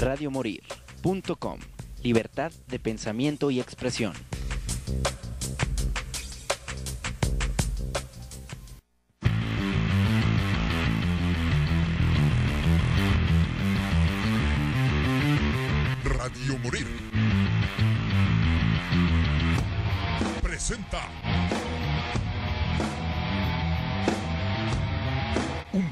radiomorir.com. Libertad de pensamiento y expresión. Radio Morir. Presenta.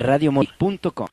radiomoy.com.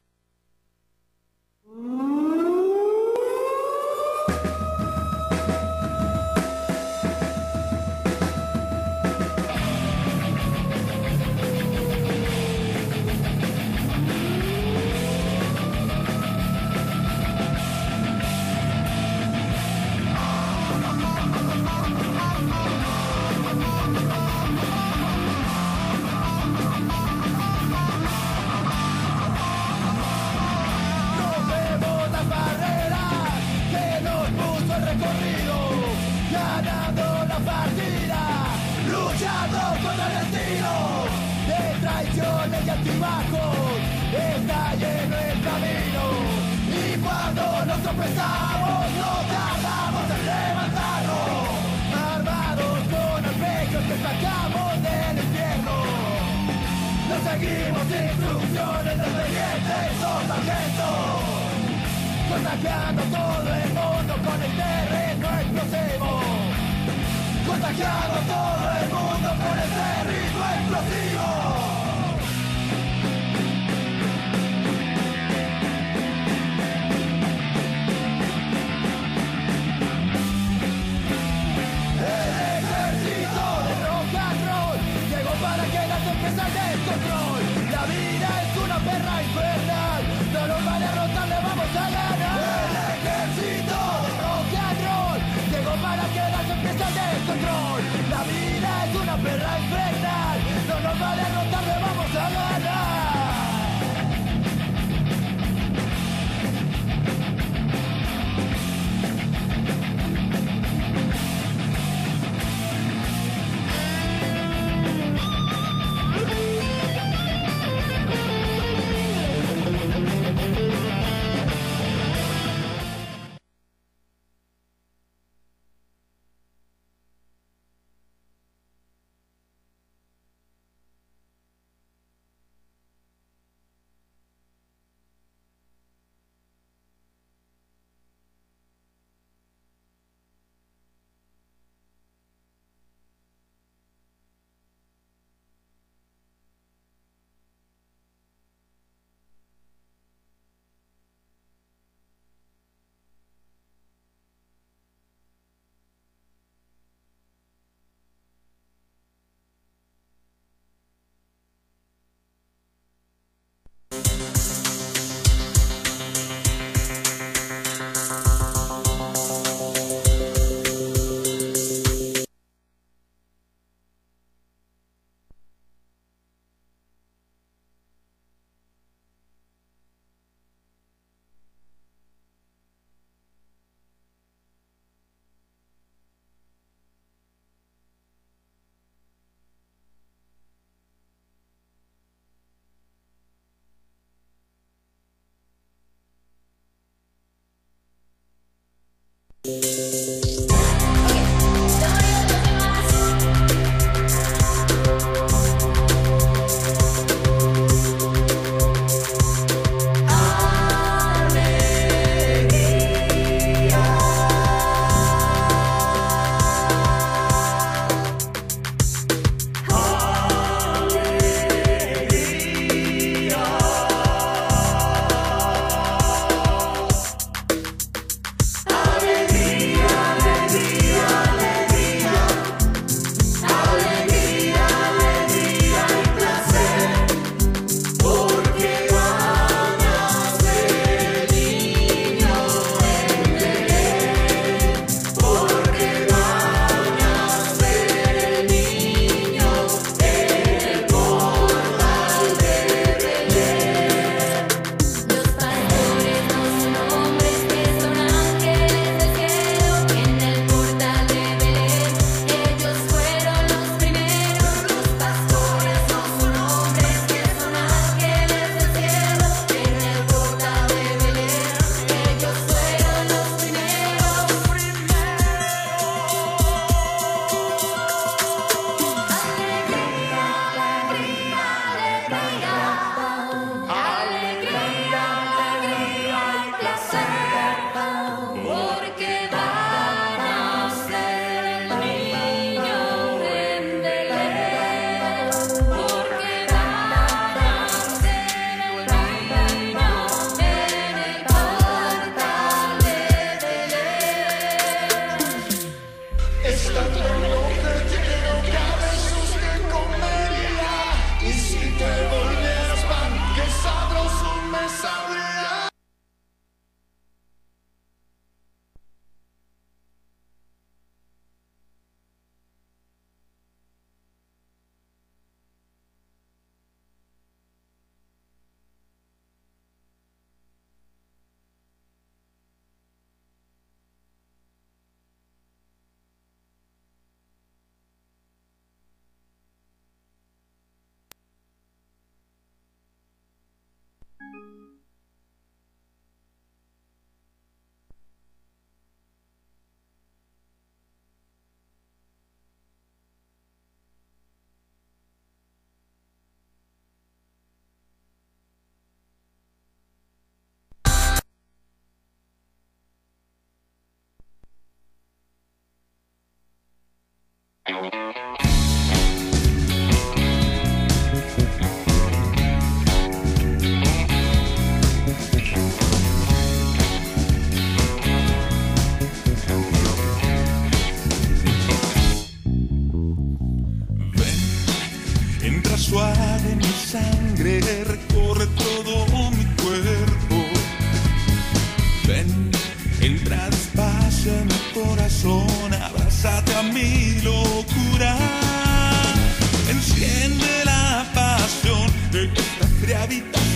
esta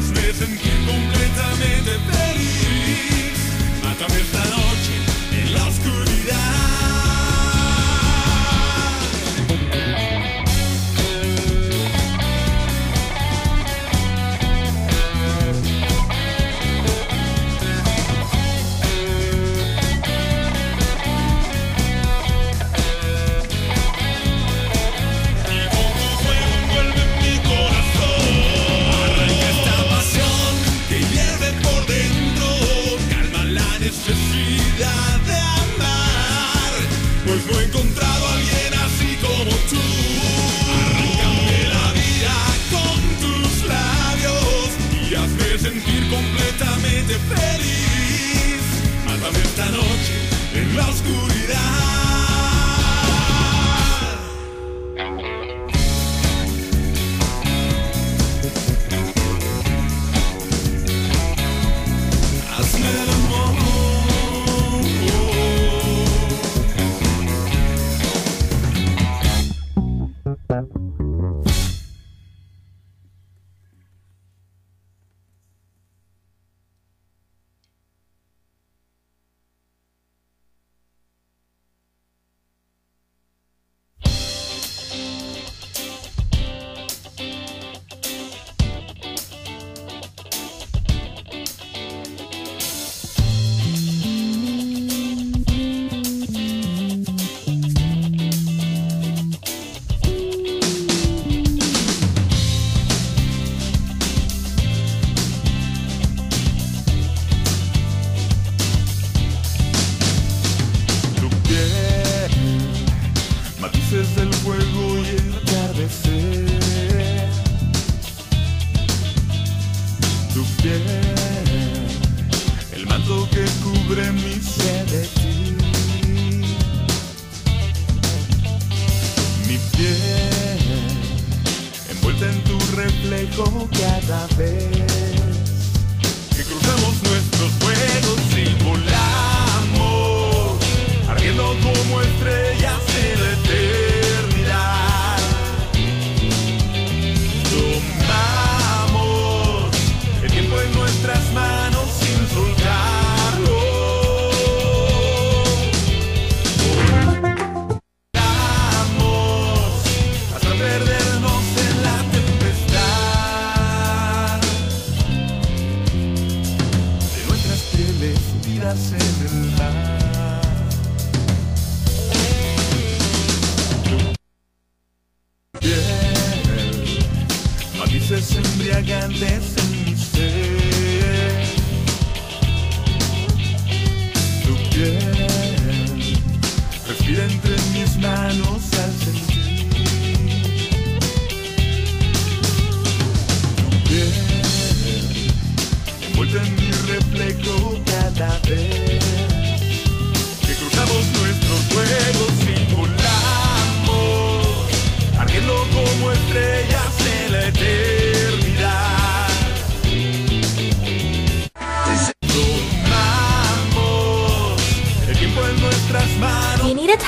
trasmiten completamente feliz. Mátame esta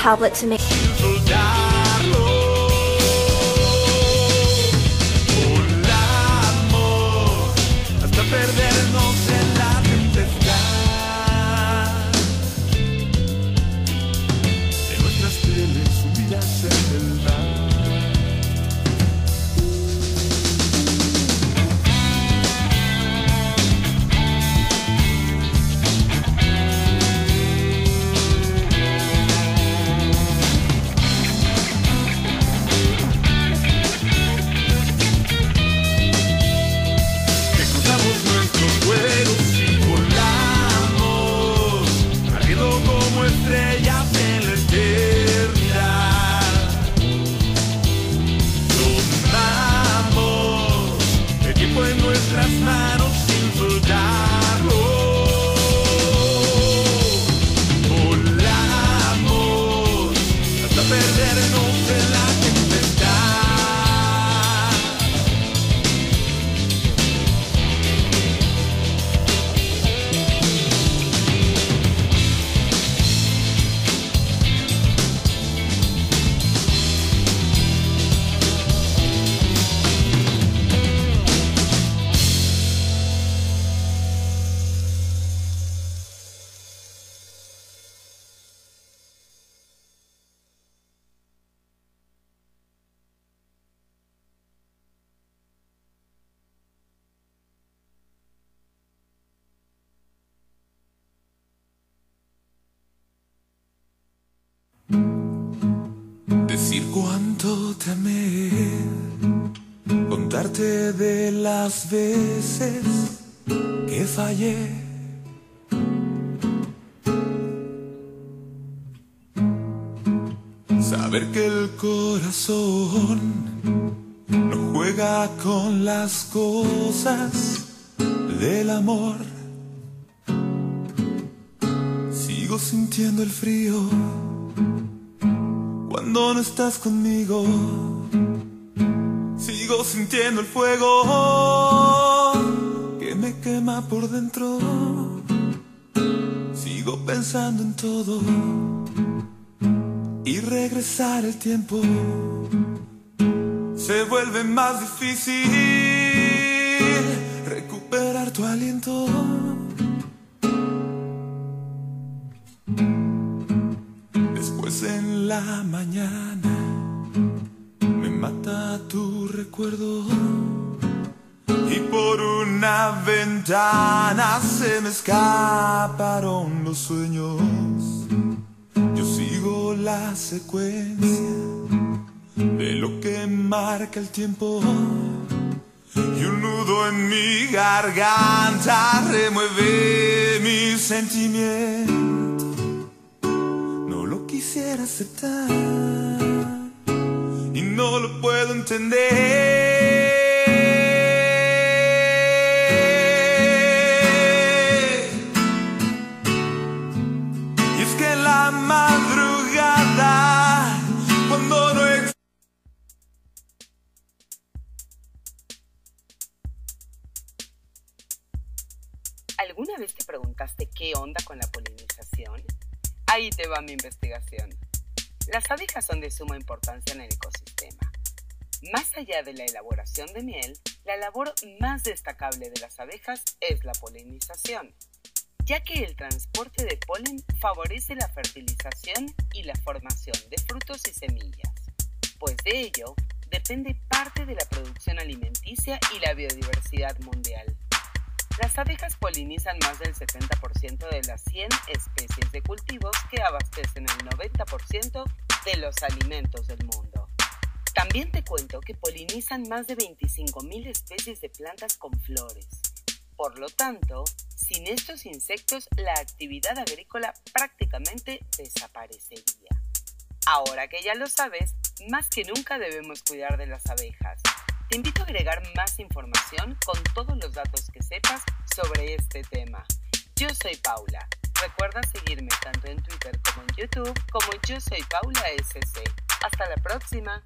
tablet to make. Decir cuánto te amé, contarte de las veces que fallé. Saber que el corazón no juega con las cosas del amor. Sigo sintiendo el frío cuando no estás conmigo. Sigo sintiendo el fuego que me quema por dentro. Sigo pensando en todo y regresar el tiempo se vuelve más difícil. Recuperar tu aliento. En la mañana. Me mata tu recuerdo. Y por una ventana se me escaparon los sueños. Yo sigo la secuencia de lo que marca el tiempo. Y un nudo en mi garganta remueve mi sentimiento. no lo quisiera aceptar y no lo puedo entender. Y es que la madrugada, cuando no existe. ¿Alguna vez te preguntaste qué onda con la polinización? Ahí te va mi investigación. Las abejas son de suma importancia en el ecosistema. Más allá de la elaboración de miel, la labor más destacable de las abejas es la polinización, ya que el transporte de polen favorece la fertilización y la formación de frutos y semillas, pues de ello depende parte de la producción alimenticia y la biodiversidad mundial. Las abejas polinizan más del 70% de las 100 especies de cultivos que abastecen el 90% de los alimentos del mundo. También te cuento que polinizan más de 25.000 especies de plantas con flores. Por lo tanto, sin estos insectos la actividad agrícola prácticamente desaparecería. Ahora que ya lo sabes, más que nunca debemos cuidar de las abejas. Te invito a agregar más información con todos los datos que sepas sobre este tema. Yo soy Paula. Recuerda seguirme tanto en Twitter como en YouTube como Yo Soy Paula SC. Hasta la próxima.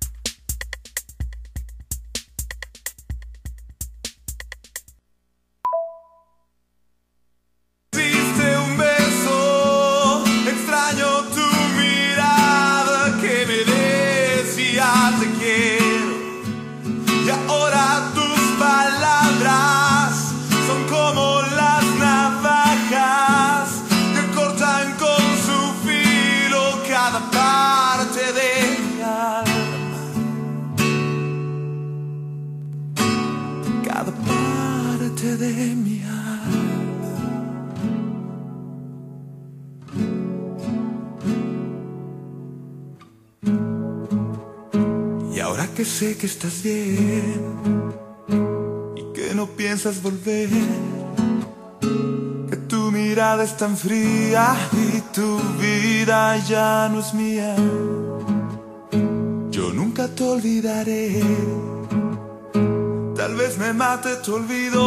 sé que estás bien y que no piensas volver. Que tu mirada es tan fría y tu vida ya no es mía. Yo nunca te olvidaré. Tal vez me mate tu olvido,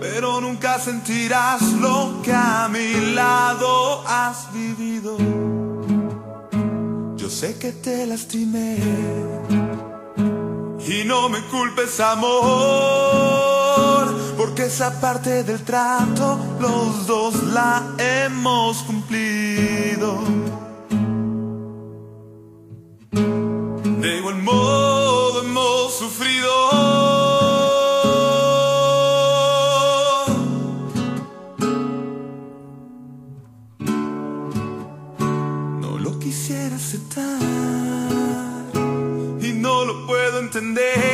pero nunca sentirás lo que a mi lado has vivido sé que te lastimé y no me culpes amor, porque esa parte del trato los dos la hemos cumplido. De igual modo hemos sufrido. the time And they.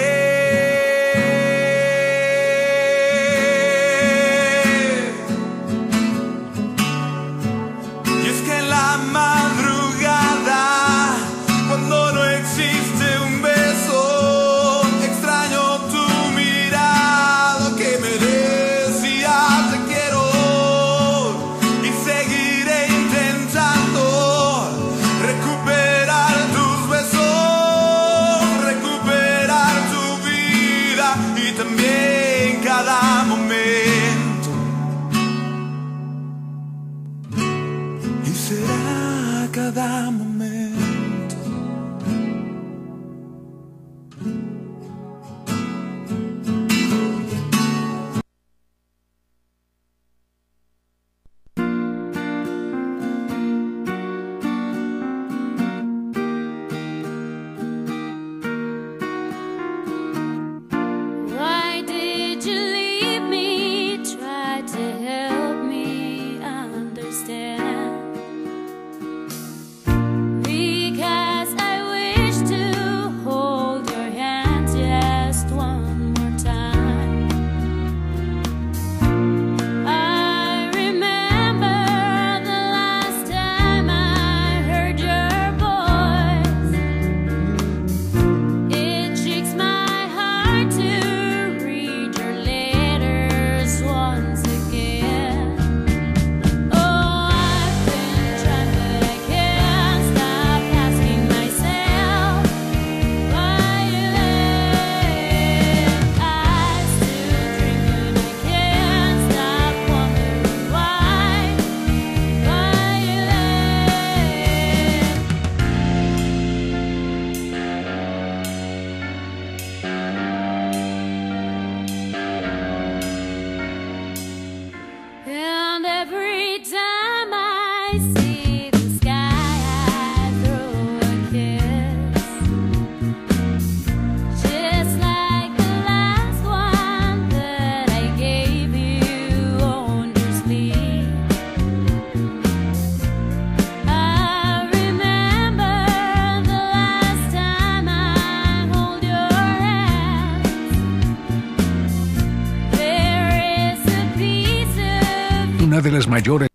mayores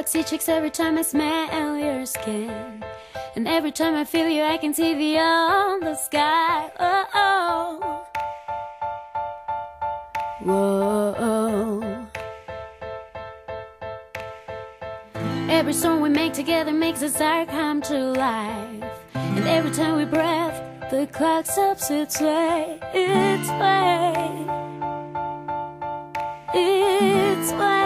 galaxy shakes every time I smell your skin. And every time I feel you, I can see beyond the sky. Oh, oh. Whoa. Every song we make together makes us our come to life. And every time we breath, the clock stops its way, its way, its way.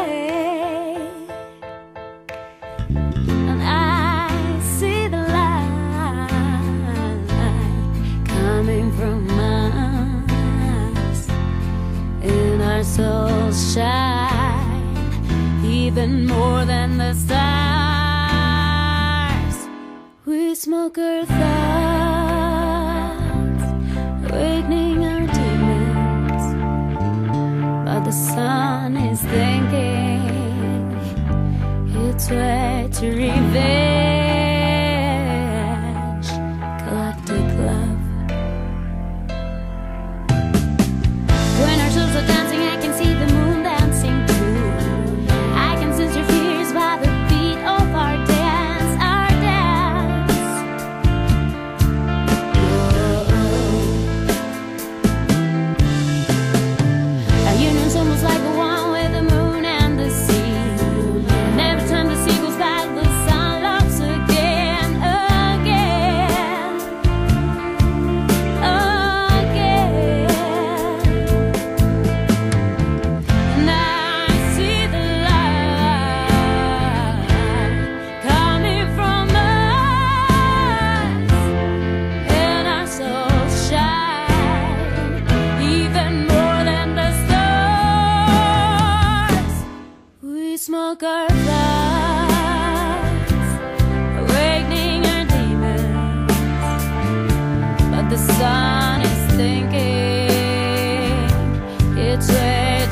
And I see the light coming from us, and our souls shine even more than the stars. We smoke our thoughts, awakening our demons. But the sun is thinking its way to revenge.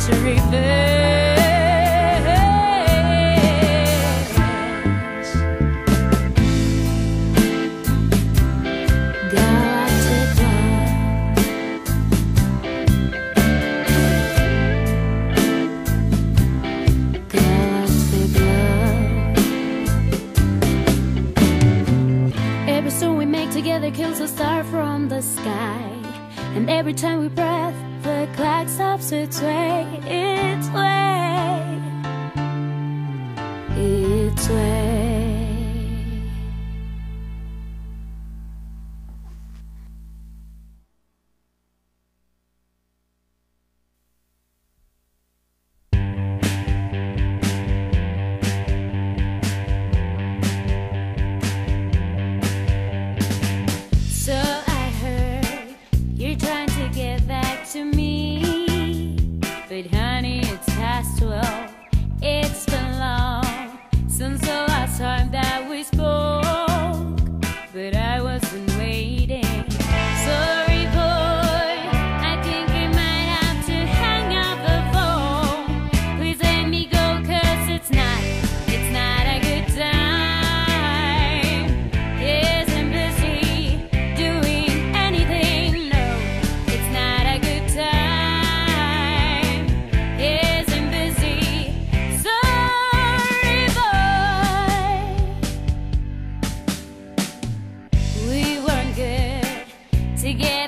To revenge. Love. Every we make together kills a star from the sky. And every time we breath, the clock stops its way, its way, its way. Again.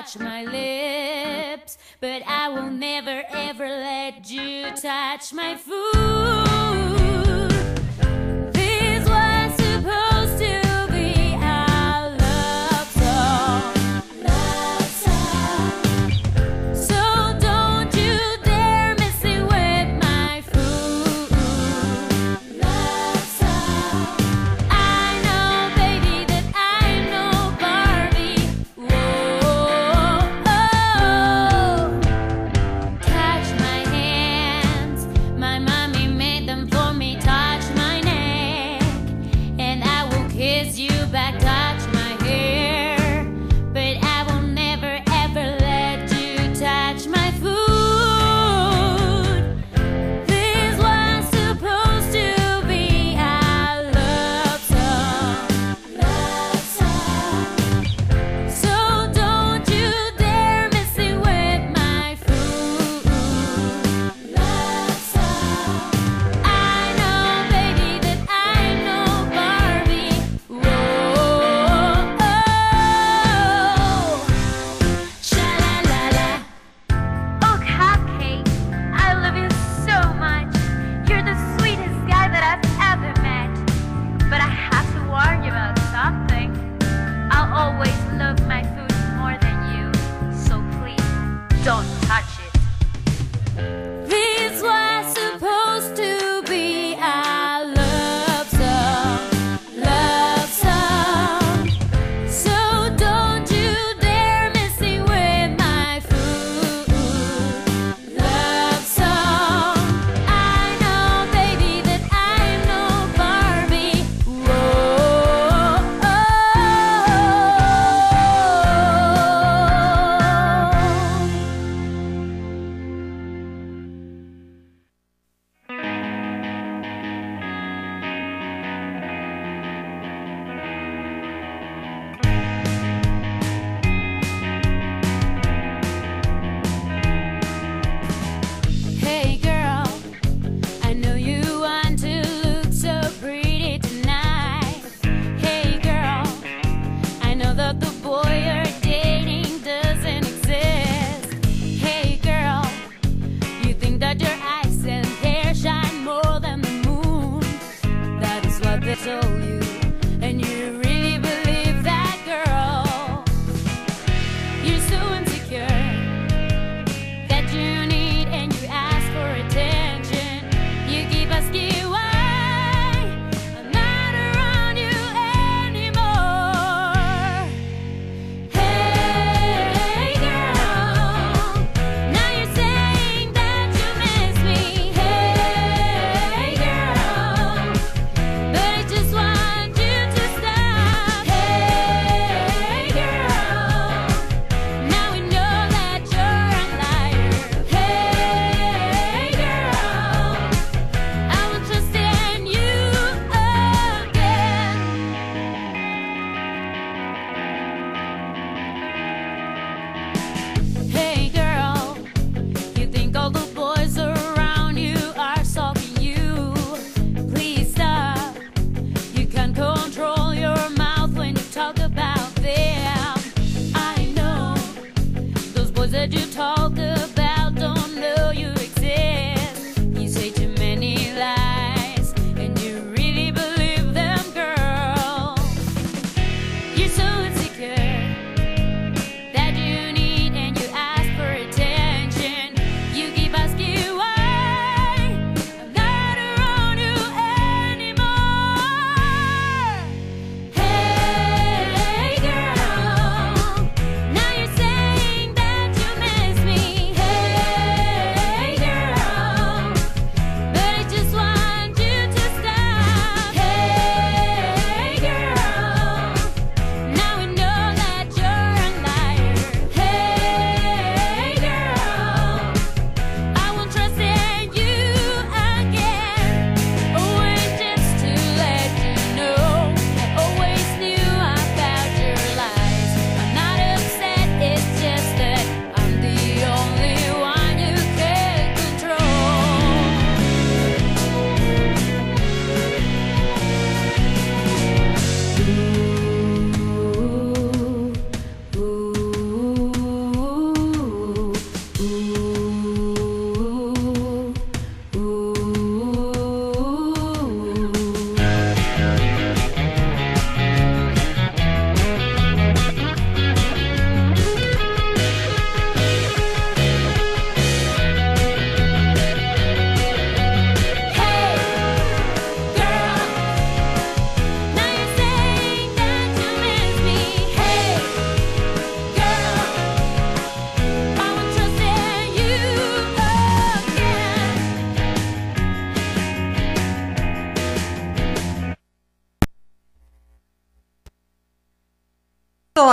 touch my lips, but I will never ever let you touch my food.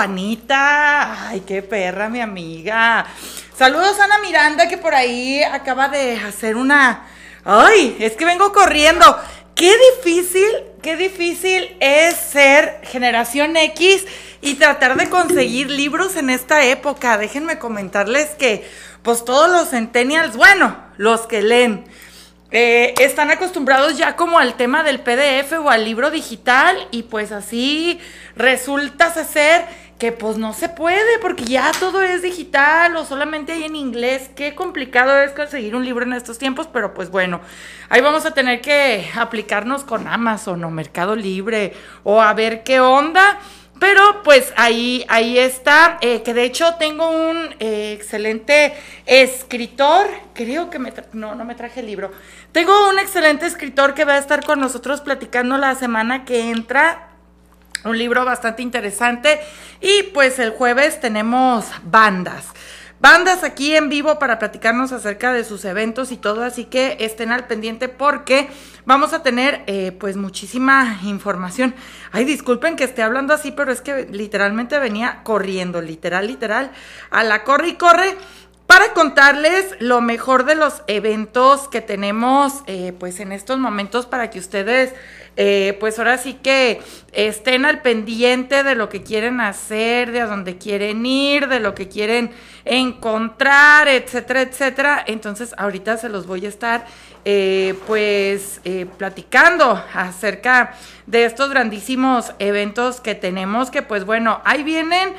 Eso, Anita. Ay, qué perra, mi amiga. Saludos a Ana Miranda, que por ahí acaba de hacer una. Ay, es que vengo corriendo. Qué difícil, qué difícil es ser generación X y tratar de conseguir libros en esta época. Déjenme comentarles que, pues todos los centennials, bueno, los que leen, eh, están acostumbrados ya como al tema del PDF o al libro digital y pues así resulta ser que pues no se puede porque ya todo es digital o solamente hay en inglés. Qué complicado es conseguir un libro en estos tiempos, pero pues bueno, ahí vamos a tener que aplicarnos con Amazon o Mercado Libre o a ver qué onda. Pero pues ahí, ahí está, eh, que de hecho tengo un eh, excelente escritor, creo que me, no, no me traje el libro, tengo un excelente escritor que va a estar con nosotros platicando la semana que entra, un libro bastante interesante y pues el jueves tenemos bandas bandas aquí en vivo para platicarnos acerca de sus eventos y todo, así que estén al pendiente porque vamos a tener eh, pues muchísima información. Ay, disculpen que esté hablando así, pero es que literalmente venía corriendo, literal, literal, a la corre y corre para contarles lo mejor de los eventos que tenemos eh, pues en estos momentos para que ustedes eh, pues ahora sí que estén al pendiente de lo que quieren hacer, de a dónde quieren ir, de lo que quieren encontrar, etcétera, etcétera. Entonces ahorita se los voy a estar eh, pues eh, platicando acerca de estos grandísimos eventos que tenemos, que pues bueno, ahí vienen.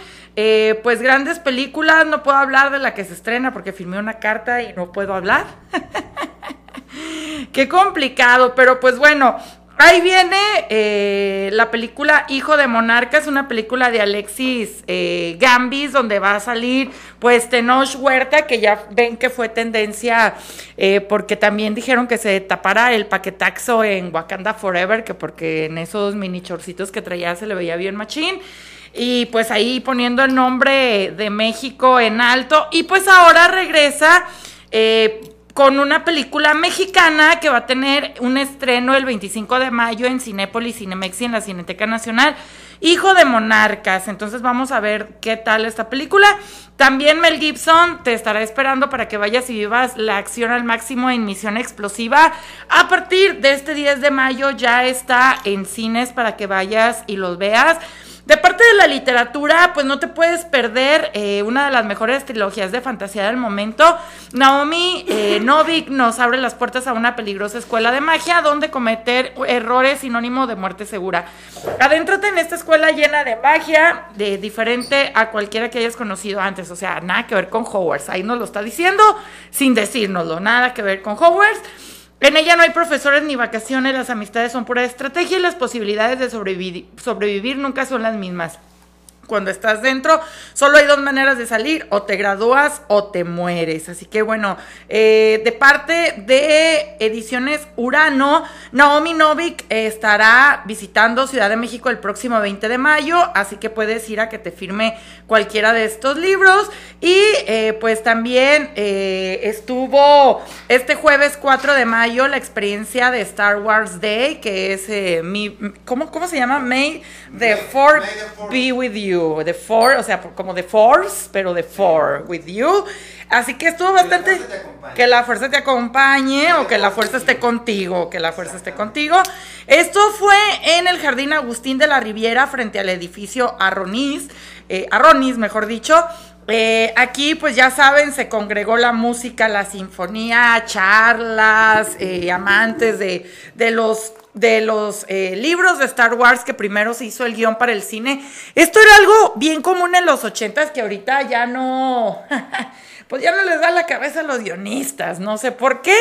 pues grandes películas, no puedo hablar de la que se estrena porque firmé una carta y no puedo hablar. Qué complicado, pero pues bueno, Ahí viene eh, la película Hijo de Monarca, es una película de Alexis eh, Gambis, donde va a salir pues Tenoch Huerta, que ya ven que fue tendencia, eh, porque también dijeron que se tapara el paquetaxo en Wakanda Forever, que porque en esos mini chorcitos que traía se le veía bien machín. Y pues ahí poniendo el nombre de México en alto. Y pues ahora regresa con una película mexicana que va a tener un estreno el 25 de mayo en Cinépolis, Cinemex y en la Cineteca Nacional. Hijo de Monarcas. Entonces vamos a ver qué tal esta película. También Mel Gibson te estará esperando para que vayas y vivas la acción al máximo en Misión Explosiva. A partir de este 10 de mayo ya está en cines para que vayas y los veas. De parte de la literatura, pues no te puedes perder eh, una de las mejores trilogías de fantasía del momento. Naomi eh, Novik nos abre las puertas a una peligrosa escuela de magia donde cometer errores sinónimo de muerte segura. Adéntrate en esta escuela llena de magia, de diferente a cualquiera que hayas conocido antes. O sea, nada que ver con Hogwarts. Ahí nos lo está diciendo sin decírnoslo. Nada que ver con Hogwarts. En ella no hay profesores ni vacaciones, las amistades son pura estrategia y las posibilidades de sobrevivir, nunca son las mismas. Cuando estás dentro, solo hay dos maneras de salir, o te gradúas o te mueres. Así que bueno, eh, de parte de Ediciones Urano, Naomi Novik estará visitando Ciudad de México el próximo 20 de mayo, así que puedes ir a que te firme cualquiera de estos libros. Y eh, pues también eh, estuvo este jueves 4 de mayo la experiencia de Star Wars Day, que es mi, ¿cómo, ¿cómo se llama? May the Fourth be with you the four, o sea, como the force, pero the four with you. Así que estuvo bastante que la fuerza te acompañe o que la fuerza esté contigo, que la fuerza esté contigo. Esto fue en el Jardín Agustín de la Riviera frente al edificio Arronis, eh, Arronis, mejor dicho. Eh, aquí, pues ya saben, se congregó la música, la sinfonía, charlas, eh, amantes de, de los de los eh, libros de Star Wars que primero se hizo el guion para el cine. Esto era algo bien común en los ochentas que ahorita ya no, pues ya no les da la cabeza a los guionistas, no sé por qué.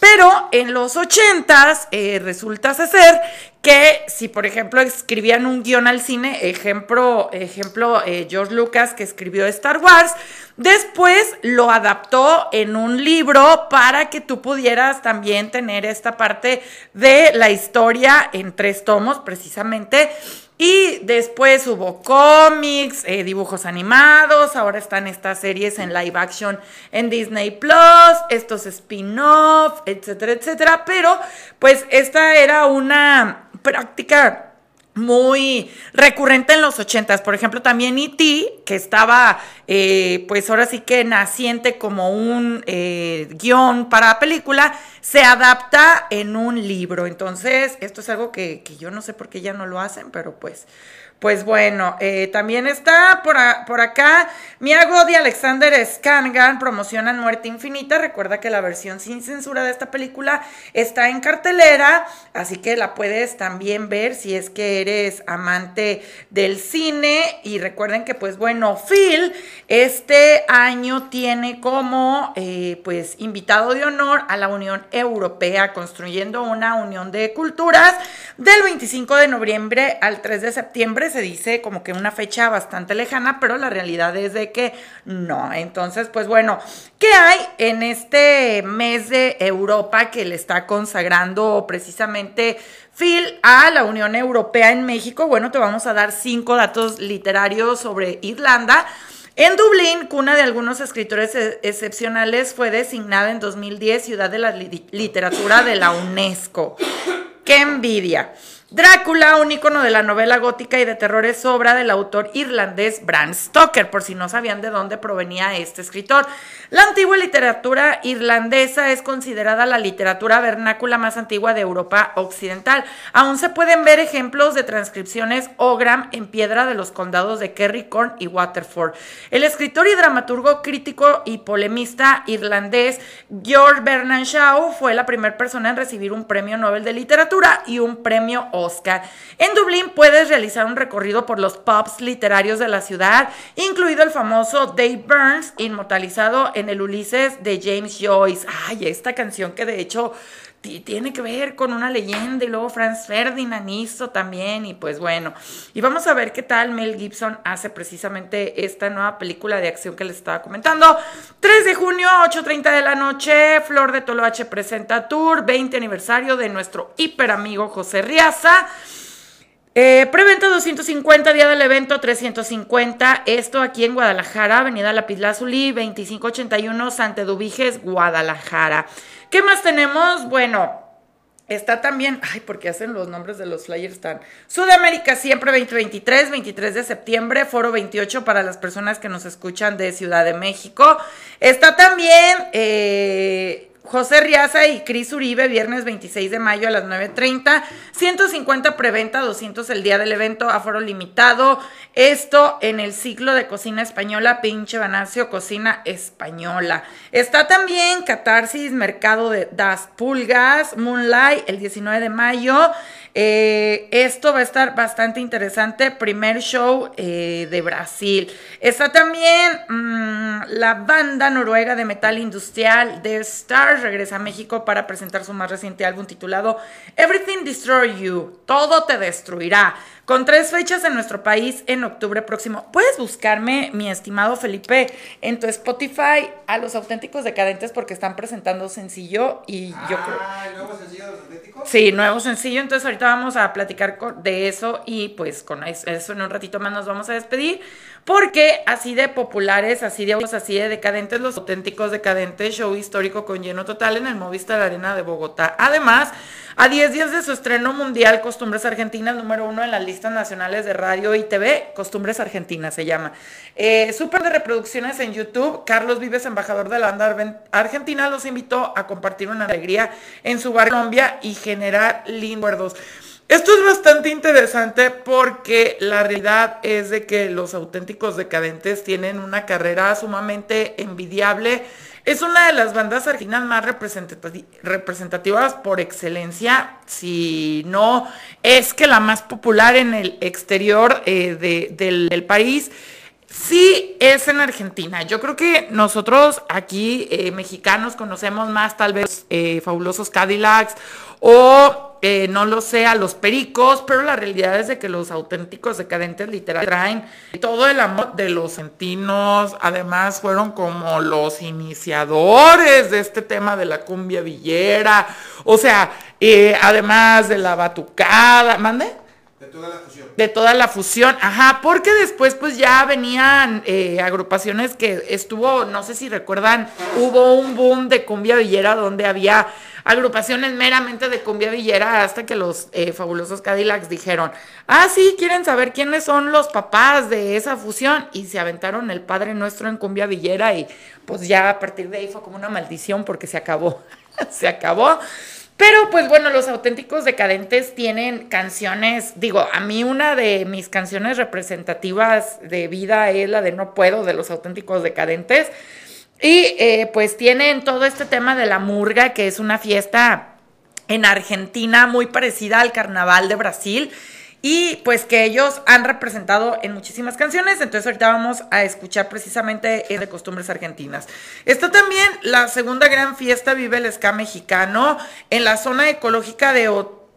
Pero en los ochentas eh, resulta ser que si por ejemplo escribían un guion al cine, ejemplo, ejemplo eh, George Lucas que escribió Star Wars, después lo adaptó en un libro para que tú pudieras también tener esta parte de la historia en tres tomos precisamente y después hubo cómics, eh, dibujos animados, ahora están estas series en live action en Disney Plus, estos spin-off, etcétera, etcétera. Pero pues esta era una práctica muy recurrente en los ochentas. Por ejemplo, también E.T., que estaba, eh, pues ahora sí que naciente como un eh, guion para película, se adapta en un libro. Entonces, esto es algo que, que yo no sé por qué ya no lo hacen, pero pues pues bueno, eh, también está por, por acá Mia God y Alexander Skangan promocionan Muerte Infinita. Recuerda que la versión sin censura de esta película está en cartelera, así que la puedes también ver si es que eres amante del cine. Y recuerden que, pues bueno, Phil este año tiene como eh, pues invitado de honor a la Unión Europea, construyendo una unión de culturas del 25 de noviembre al 3 de septiembre se dice como que una fecha bastante lejana, pero la realidad es de que no. Entonces, pues bueno, ¿qué hay en este mes de Europa que le está consagrando precisamente Phil a la Unión Europea en México? Bueno, te vamos a dar cinco datos literarios sobre Irlanda. En Dublín, cuna de algunos escritores e-, excepcionales, fue designada en 2010 Ciudad de la Literatura de la UNESCO. ¡Qué envidia! Drácula, un icono de la novela gótica y de terror, es obra del autor irlandés Bram Stoker, por si no sabían de dónde provenía este escritor. La antigua literatura irlandesa es considerada la literatura vernácula más antigua de Europa Occidental. Aún se pueden ver ejemplos de transcripciones Ogram en piedra de los condados de Kerry, Corn y Waterford. El escritor y dramaturgo crítico y polemista irlandés George Bernard Shaw fue la primera persona en recibir un premio Nobel de Literatura y un premio Oscar. En Dublín puedes realizar un recorrido por los pubs literarios de la ciudad, incluido el famoso Dave Burns, inmortalizado en el Ulises de James Joyce. Ay, esta canción que de hecho tiene que ver con una leyenda y luego Franz Ferdinand hizo también y pues bueno, y vamos a ver qué tal Mel Gibson hace precisamente esta nueva película de acción que les estaba comentando. 3 de junio, 8.30 de la noche, Flor de Toloache presenta Tour, 20 aniversario de nuestro hiper amigo José Riaza. Eh, preventa 250, día del evento 350. Esto aquí en Guadalajara, Avenida Lapislázuli, 2581, Santedubiges, Guadalajara. ¿Qué más tenemos? Bueno, Está también, ay, porque hacen los nombres de los flyers están. Sudamérica siempre 2023, 23 de septiembre, foro 28 para las personas que nos escuchan de Ciudad de México. Está también eh, José Riaza y Cris Uribe, viernes 26 de mayo a las 9.30. 150 preventa, 200 el día del evento, aforo limitado. Esto en el ciclo de cocina española, pinche Banacio, cocina española. Está también Catarsis, mercado de Das Pulgas, Moonlight, el 19 de mayo. Eh, esto va a estar bastante interesante. Primer show eh, de Brasil. Está también mm, la banda noruega de metal industrial The Stars. Regresa a México para presentar su más reciente álbum titulado Everything Destroy You. Todo te destruirá con tres fechas en nuestro país en octubre próximo. Puedes buscarme, mi estimado Felipe, en tu Spotify a los auténticos decadentes porque están presentando sencillo y yo creo. Ah, ¿nuevo sencillo de los auténticos? Sí, nuevo sencillo. Entonces ahorita vamos a platicar de eso y pues con eso en un ratito más nos vamos a despedir. Porque así de populares, así de así de decadentes, los auténticos decadentes, show histórico con lleno total en el Movistar Arena de Bogotá. Además, a 10 días de su estreno mundial, Costumbres Argentinas, número uno en las listas nacionales de radio y TV, Costumbres Argentinas se llama. Eh, súper de reproducciones en YouTube. Carlos Vives, embajador de la banda argentina, los invitó a compartir una alegría en su bar Colombia y generar lindos esto es bastante interesante porque la realidad es de que los auténticos decadentes tienen una carrera sumamente envidiable. Es una de las bandas argentinas más representativas por excelencia, si no es que la más popular en el exterior eh, del, país. Sí es en Argentina. Yo creo que nosotros aquí, eh, mexicanos, conocemos más tal vez eh, fabulosos Cadillacs o eh, no lo sé, a los pericos, pero la realidad es de que los auténticos decadentes literal traen todo el amor de los centinos, además fueron como los iniciadores de este tema de la cumbia villera, o sea, eh, además de la batucada, ¿mande? De toda la fusión. De toda la fusión, ajá, porque después pues ya venían eh, agrupaciones que estuvo, no sé si recuerdan, hubo un boom de cumbia villera donde había agrupaciones meramente de cumbia villera hasta que los eh, fabulosos Cadillacs dijeron, ah, sí, quieren saber quiénes son los papás de esa fusión y se aventaron el Padre Nuestro en cumbia villera y pues ya a partir de ahí fue como una maldición porque se acabó, se acabó. Pero pues bueno, los auténticos decadentes tienen canciones, digo, a mí una de mis canciones representativas de vida es la de No Puedo de los auténticos decadentes. Y eh, pues tienen todo este tema de la murga, que es una fiesta en Argentina muy parecida al carnaval de Brasil y pues que ellos han representado en muchísimas canciones. Entonces ahorita vamos a escuchar precisamente de costumbres argentinas. Está también la segunda gran fiesta Vive el Ska mexicano en la zona ecológica de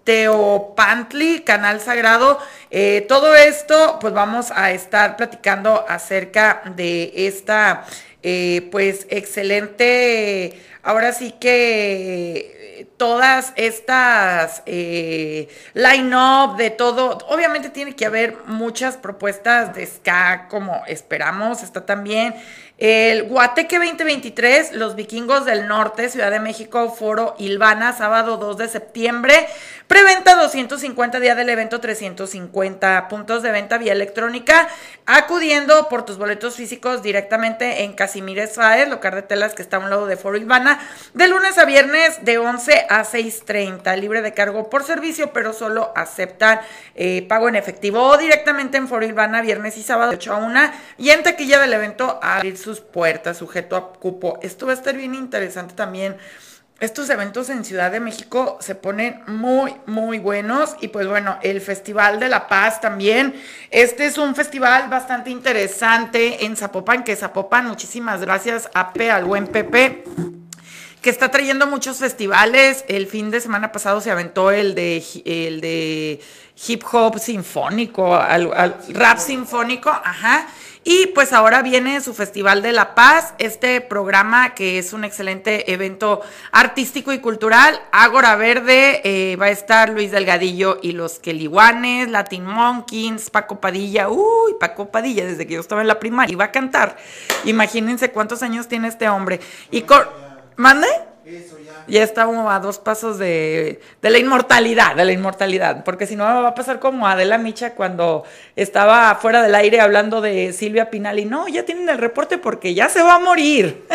Teopantli, Canal Sagrado. Eh, todo esto, pues vamos a estar platicando acerca de esta, eh, pues excelente, ahora sí que todas estas eh, line-up de todo, obviamente tiene que haber muchas propuestas de ska como esperamos, está también el Guateque 2023, los vikingos del norte, Ciudad de México, Foro Ilvana, sábado 2 de septiembre. Preventa 250 días del evento, 350 puntos de venta vía electrónica, acudiendo por tus boletos físicos directamente en Casimires Faes, local de telas que está a un lado de Foro Ilvana, de lunes a viernes de 11 a 6.30, libre de cargo por servicio, pero solo aceptan eh, pago en efectivo o directamente en Foro Ilvana, viernes y sábado de 8 a 1 y en taquilla del evento a abrir su puertas, sujeto a cupo. Esto va a estar bien interesante también. Estos eventos en Ciudad de México se ponen muy, muy buenos. Y pues bueno, el Festival de la Paz también. Este es un festival bastante interesante en Zapopan, que Zapopan, muchísimas gracias a P, al buen Pepe que está trayendo muchos festivales. El fin de semana pasado se aventó el de, el de hip hop sinfónico, al rap sinfónico, ajá. Y pues ahora viene su Festival de la Paz, este programa que es un excelente evento artístico y cultural. Ágora Verde, eh, va a estar Luis Delgadillo y los Queliguanes, Latin Monkeys, Paco Padilla. Uy, Paco Padilla, desde que yo estaba en la primaria, iba a cantar. Imagínense cuántos años tiene este hombre. Y ¿Mande? ya estamos a dos pasos de, la inmortalidad, de la inmortalidad, porque si no va a pasar como Adela Micha cuando estaba fuera del aire hablando de Silvia Pinal y no, ya tienen el reporte porque ya se va a morir.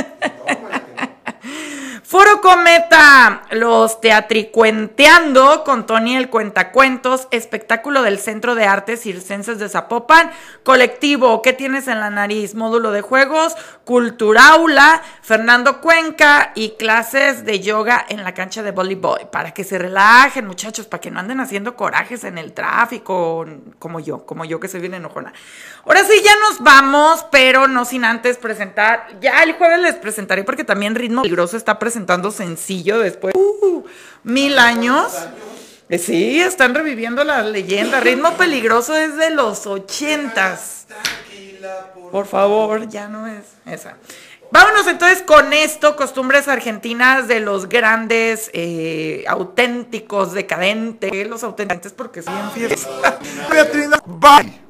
Foro Cometa, los teatricuenteando con Tony el Cuentacuentos, espectáculo del Centro de Artes Circenses de Zapopan, colectivo, ¿qué tienes en la nariz? Módulo de juegos, culturaula, Fernando Cuenca y clases de yoga en la cancha de voleibol, para que se relajen muchachos, para que no anden haciendo corajes en el tráfico, como yo, como yo que soy bien enojona. Ahora sí, ya nos vamos, pero no sin antes presentar, ya el jueves les presentaré porque también Ritmo Peligroso está presentando presentando sencillo después uh, mil años. Eh, sí, están reviviendo la leyenda. Ritmo peligroso es de los ochentas. Por favor, ya no es esa. Vámonos entonces con esto, costumbres argentinas de los grandes, eh, auténticos, decadentes, los auténticos porque son bien fiesta. Bye.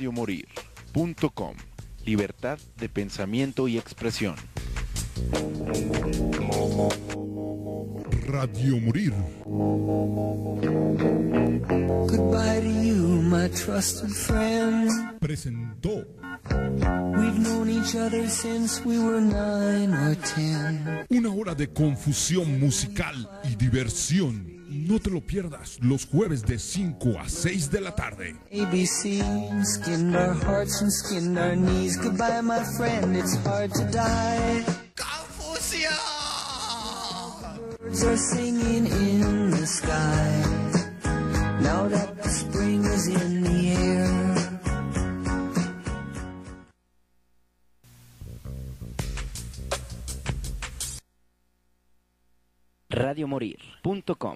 Radiomorir.com. Libertad de pensamiento y expresión. Radio Morir. Goodbye to you, my trusted friend. Presentó We've known each other since we were nine or ten. una hora de confusión musical y diversión. No te lo pierdas los jueves de 5 a 6 de la tarde. ABC, skinned our hearts and skinned our knees. Goodbye, my friend, it's hard to die. Confusion! Birds are singing in the sky. Now that the spring is in the air. Radiomorir.com